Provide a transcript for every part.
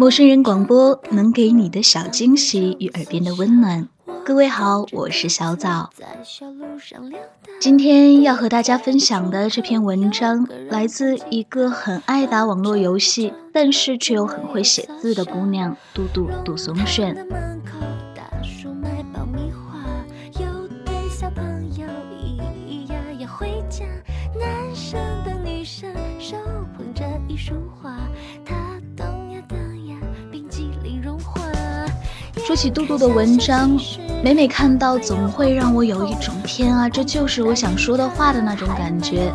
陌生人广播能给你的小惊喜与耳边的温暖。各位好，我是小枣。今天要和大家分享的这篇文章，来自一个很爱打网络游戏，但是却又很会写字的姑娘——嘟嘟杜松炫。男生的女生手捧着一束花说起嘟嘟的文章，每每看到，总会让我有一种天啊，这就是我想说的话的那种感觉。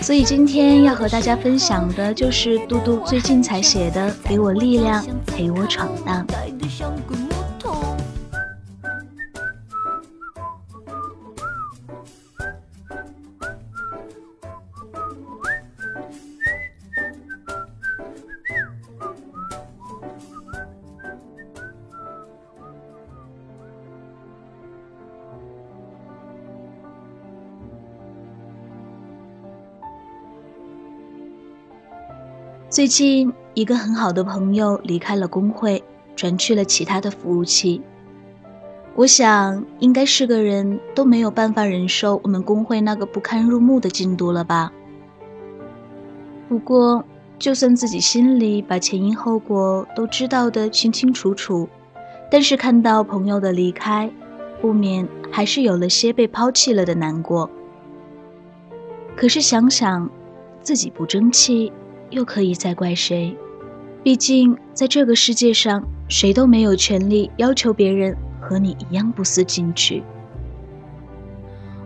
所以今天要和大家分享的就是嘟嘟最近才写的《给我力量，陪我闯荡》。最近，一个很好的朋友离开了工会，转去了其他的服务器。我想，应该是个人都没有办法忍受我们工会那个不堪入目的进度了吧。不过，就算自己心里把前因后果都知道的清清楚楚，但是看到朋友的离开，不免还是有了些被抛弃了的难过。可是想想，自己不争气。又可以再怪谁？毕竟在这个世界上，谁都没有权利要求别人和你一样不思进取。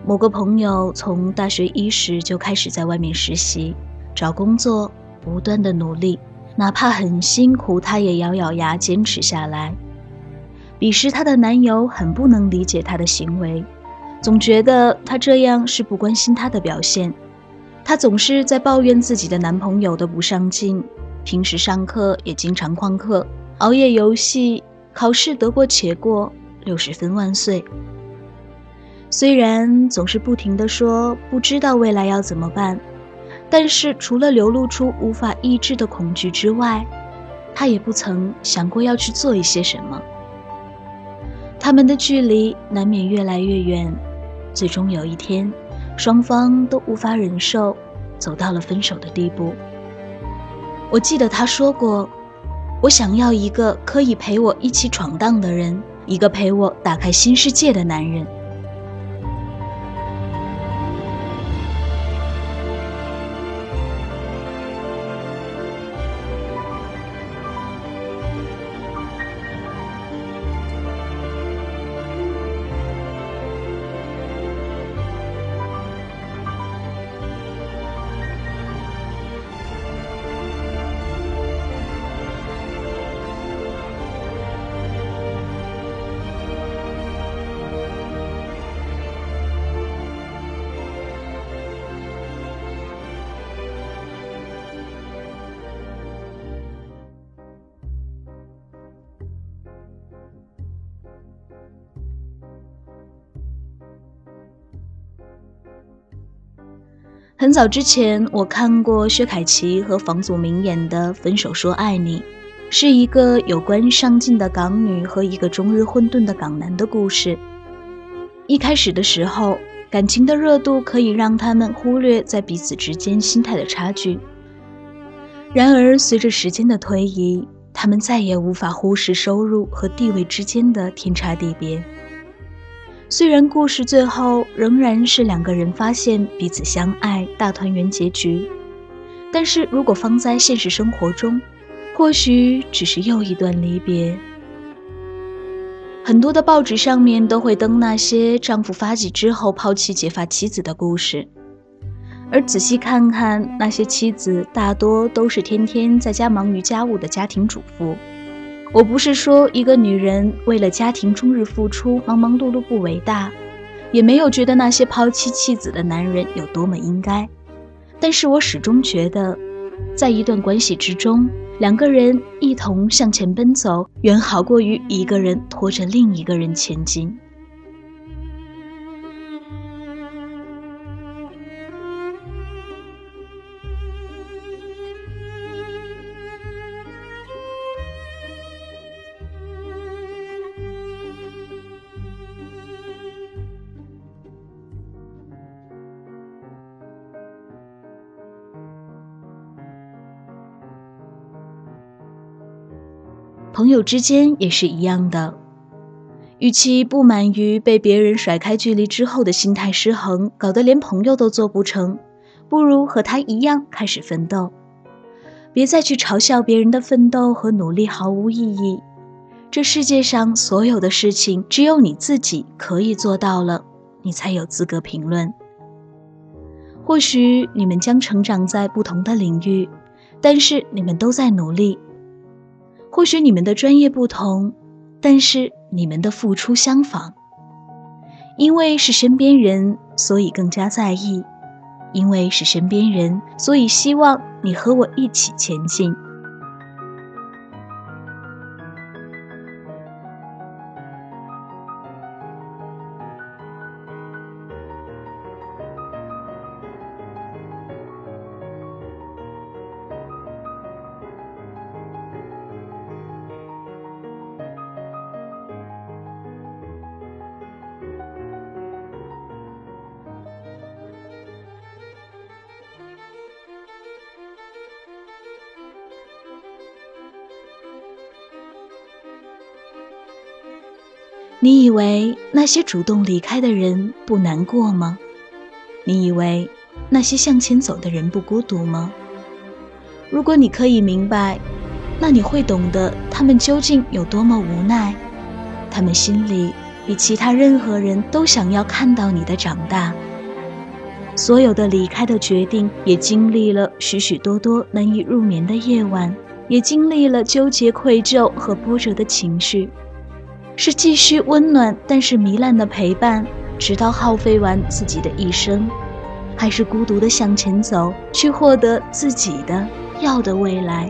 某个朋友从大学伊始就开始在外面实习、找工作，不断的努力，哪怕很辛苦，她也咬咬牙坚持下来。彼时她的男友很不能理解她的行为，总觉得她这样是不关心她的表现。她总是在抱怨自己的男朋友的不上进，平时上课也经常旷课、熬夜游戏，考试得过且过，六十分万岁。虽然总是不停的说不知道未来要怎么办，但是除了流露出无法抑制的恐惧之外，她也不曾想过要去做一些什么。他们的距离难免越来越远，最终有一天。双方都无法忍受，走到了分手的地步。我记得他说过：“我想要一个可以陪我一起闯荡的人，一个陪我打开新世界的男人。”很早之前，我看过薛凯琪和房祖名演的《分手说爱你》，是一个有关上进的港女和一个终日混沌的港男的故事。一开始的时候，感情的热度可以让他们忽略在彼此之间心态的差距。然而，随着时间的推移，他们再也无法忽视收入和地位之间的天差地别。虽然故事最后仍然是两个人发现彼此相爱、大团圆结局，但是如果放在现实生活中，或许只是又一段离别。很多的报纸上面都会登那些丈夫发迹之后抛弃结发妻子的故事，而仔细看看，那些妻子大多都是天天在家忙于家务的家庭主妇。我不是说一个女人为了家庭终日付出、忙忙碌碌不伟大，也没有觉得那些抛妻弃子的男人有多么应该。但是我始终觉得，在一段关系之中，两个人一同向前奔走，远好过于一个人拖着另一个人前进。朋友之间也是一样的，与其不满于被别人甩开距离之后的心态失衡，搞得连朋友都做不成，不如和他一样开始奋斗。别再去嘲笑别人的奋斗和努力毫无意义。这世界上所有的事情，只有你自己可以做到了，你才有资格评论。或许你们将成长在不同的领域，但是你们都在努力。或许你们的专业不同，但是你们的付出相仿。因为是身边人，所以更加在意；因为是身边人，所以希望你和我一起前进。你以为那些主动离开的人不难过吗？你以为那些向前走的人不孤独吗？如果你可以明白，那你会懂得他们究竟有多么无奈。他们心里比其他任何人都想要看到你的长大。所有的离开的决定，也经历了许许多多难以入眠的夜晚，也经历了纠结、愧疚和波折的情绪。是继续温暖但是糜烂的陪伴，直到耗费完自己的一生，还是孤独的向前走，去获得自己的要的未来？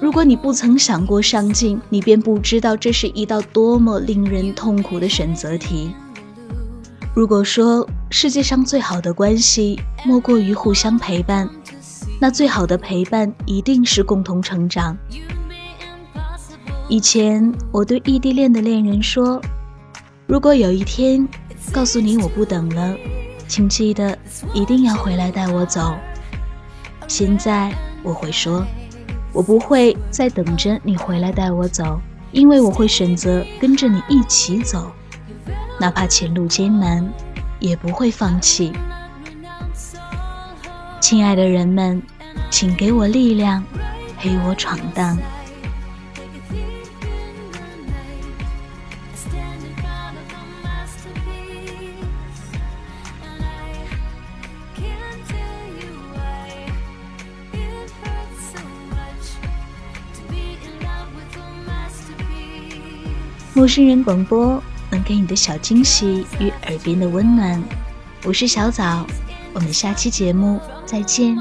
如果你不曾想过上进，你便不知道这是一道多么令人痛苦的选择题。如果说世界上最好的关系莫过于互相陪伴，那最好的陪伴一定是共同成长。以前我对异地恋的恋人说：“如果有一天告诉你我不等了，请记得一定要回来带我走。”现在我会说：“我不会再等着你回来带我走，因为我会选择跟着你一起走。”哪怕前路艰难，也不会放弃。亲爱的人们，请给我力量，陪我闯荡。陌生人广播。给你的小惊喜与耳边的温暖，我是小枣，我们下期节目再见。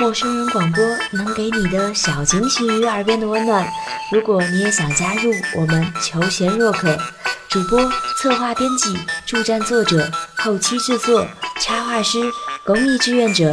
陌生人广播能给你的小惊喜与耳边的温暖。如果你也想加入我们求贤若渴主播策划编辑助战作者后期制作插画师公益志愿者